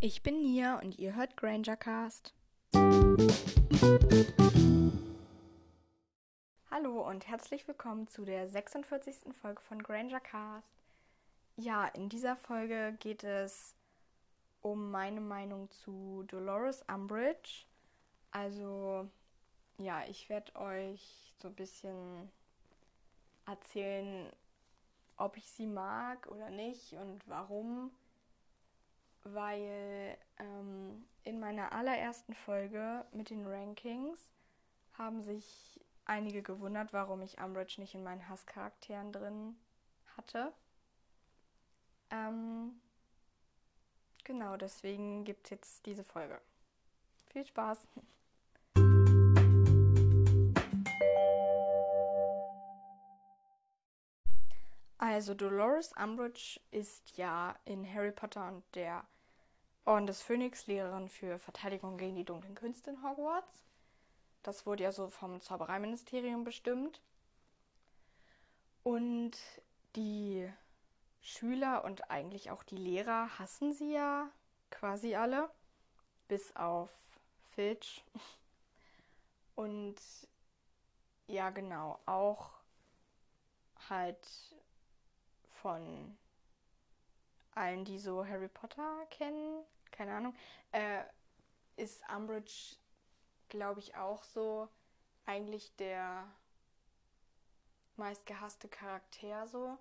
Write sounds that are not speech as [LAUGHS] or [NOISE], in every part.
Ich bin Nia und ihr hört Grangercast. Hallo und herzlich willkommen zu der 46. Folge von Grangercast. Ja, in dieser Folge geht es um meine Meinung zu Dolores Umbridge. Also, ja, ich werde euch so ein bisschen erzählen, ob ich sie mag oder nicht und warum weil ähm, in meiner allerersten Folge mit den Rankings haben sich einige gewundert, warum ich Umbridge nicht in meinen Hasscharakteren drin hatte. Ähm, genau, deswegen gibt es jetzt diese Folge. Viel Spaß! Also Dolores Umbridge ist ja in Harry Potter und der Orden des Phönix Lehrerin für Verteidigung gegen die dunklen Künste in Hogwarts. Das wurde ja so vom Zaubereiministerium bestimmt. Und die Schüler und eigentlich auch die Lehrer hassen sie ja quasi alle, bis auf Filch. [LAUGHS] Und ja, genau, auch halt von allen, die so Harry Potter kennen, keine Ahnung, äh, ist Umbridge, glaube ich, auch so eigentlich der meistgehasste Charakter so.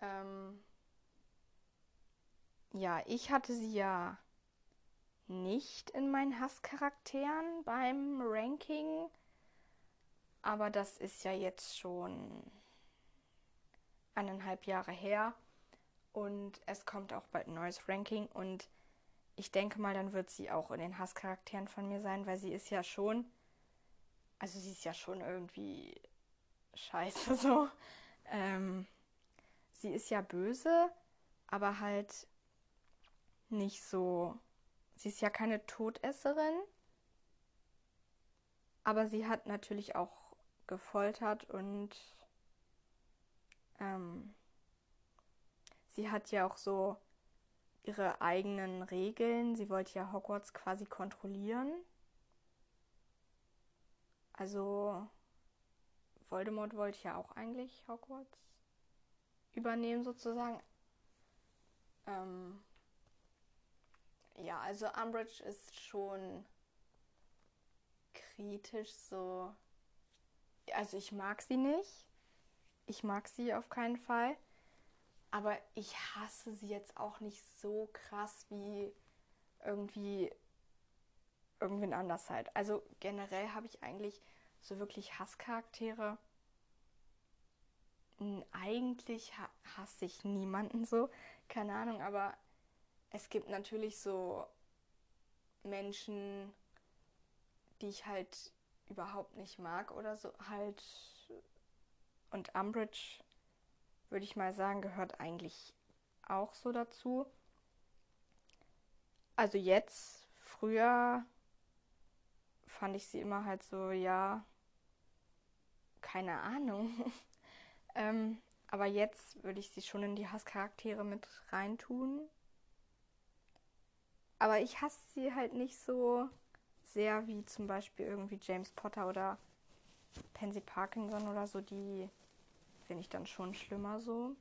Ähm, ja, ich hatte sie ja nicht in meinen Hasscharakteren beim Ranking, aber das ist ja jetzt schon eineinhalb Jahre her. Und es kommt auch bald ein neues Ranking. Und ich denke mal, dann wird sie auch in den Hasscharakteren von mir sein, weil sie ist ja schon. Also sie ist ja schon irgendwie scheiße [LAUGHS] so. Ähm, sie ist ja böse, aber halt nicht so. Sie ist ja keine Todesserin. Aber sie hat natürlich auch gefoltert und ähm, sie hat ja auch so ihre eigenen Regeln. Sie wollte ja Hogwarts quasi kontrollieren. Also Voldemort wollte ja auch eigentlich Hogwarts übernehmen sozusagen. Ähm ja, also Umbridge ist schon kritisch so. Also ich mag sie nicht. Ich mag sie auf keinen Fall. Aber ich hasse sie jetzt auch nicht so krass wie irgendwie irgendwen anders halt. Also generell habe ich eigentlich so wirklich Hasscharaktere. Eigentlich hasse ich niemanden so, keine Ahnung, aber es gibt natürlich so Menschen, die ich halt überhaupt nicht mag oder so halt. Und Umbridge würde ich mal sagen, gehört eigentlich auch so dazu. Also jetzt, früher fand ich sie immer halt so, ja, keine Ahnung. [LAUGHS] ähm, aber jetzt würde ich sie schon in die Hasscharaktere mit reintun. Aber ich hasse sie halt nicht so sehr wie zum Beispiel irgendwie James Potter oder Pansy Parkinson oder so, die finde ich dann schon schlimmer so.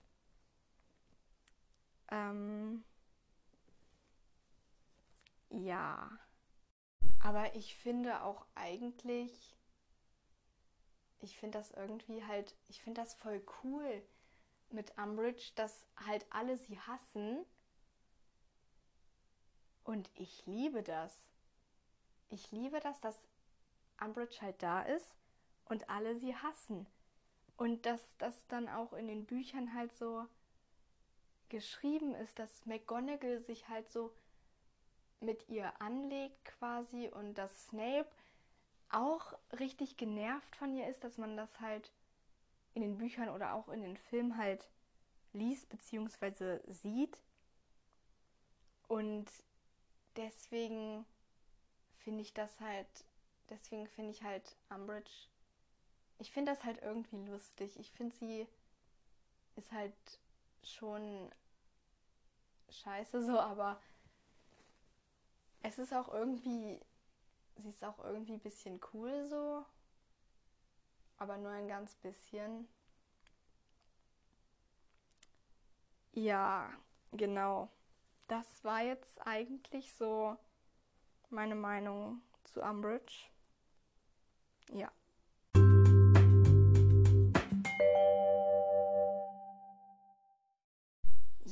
Ähm, ja. Aber ich finde auch eigentlich, ich finde das irgendwie halt, ich finde das voll cool mit Umbridge, dass halt alle sie hassen. Und ich liebe das. Ich liebe das, dass Umbridge halt da ist und alle sie hassen. Und dass das dann auch in den Büchern halt so geschrieben ist, dass McGonagall sich halt so mit ihr anlegt quasi und dass Snape auch richtig genervt von ihr ist, dass man das halt in den Büchern oder auch in den Filmen halt liest bzw. sieht. Und deswegen finde ich das halt, deswegen finde ich halt Umbridge ich finde das halt irgendwie lustig. Ich finde, sie ist halt schon scheiße so, aber es ist auch irgendwie, sie ist auch irgendwie ein bisschen cool so, aber nur ein ganz bisschen. Ja, genau. Das war jetzt eigentlich so meine Meinung zu Umbridge. Ja.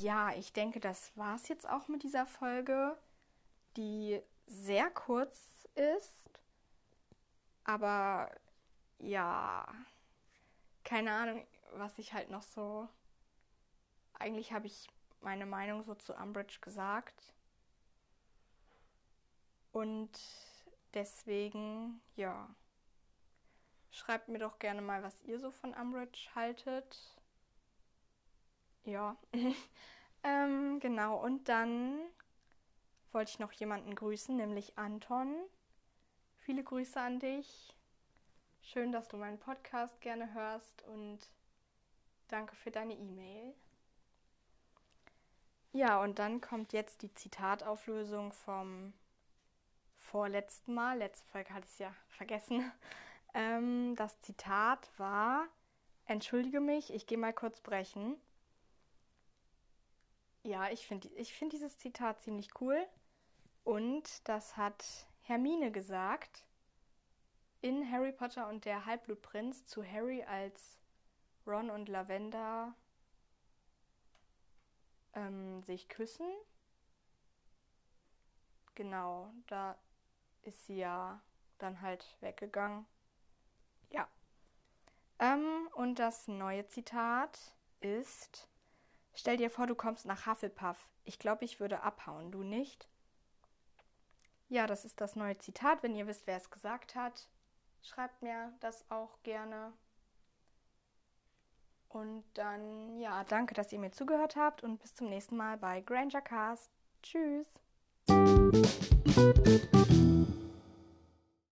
Ja, ich denke, das war's jetzt auch mit dieser Folge, die sehr kurz ist. Aber ja, keine Ahnung, was ich halt noch so. Eigentlich habe ich meine Meinung so zu Umbridge gesagt. Und deswegen, ja. Schreibt mir doch gerne mal, was ihr so von Umbridge haltet. Ja. [LAUGHS] ähm, genau, und dann wollte ich noch jemanden grüßen, nämlich Anton. Viele Grüße an dich. Schön, dass du meinen Podcast gerne hörst und danke für deine E-Mail. Ja, und dann kommt jetzt die Zitatauflösung vom vorletzten Mal. Letzte Folge hatte ich es ja vergessen. [LAUGHS] Ähm, das Zitat war: Entschuldige mich, ich gehe mal kurz brechen. Ja, ich finde ich find dieses Zitat ziemlich cool. Und das hat Hermine gesagt in Harry Potter und der Halbblutprinz zu Harry, als Ron und Lavender ähm, sich küssen. Genau, da ist sie ja dann halt weggegangen. Ja. Ähm, und das neue Zitat ist: Stell dir vor, du kommst nach Hufflepuff. Ich glaube, ich würde abhauen, du nicht? Ja, das ist das neue Zitat. Wenn ihr wisst, wer es gesagt hat, schreibt mir das auch gerne. Und dann, ja, danke, dass ihr mir zugehört habt und bis zum nächsten Mal bei Granger Cast. Tschüss.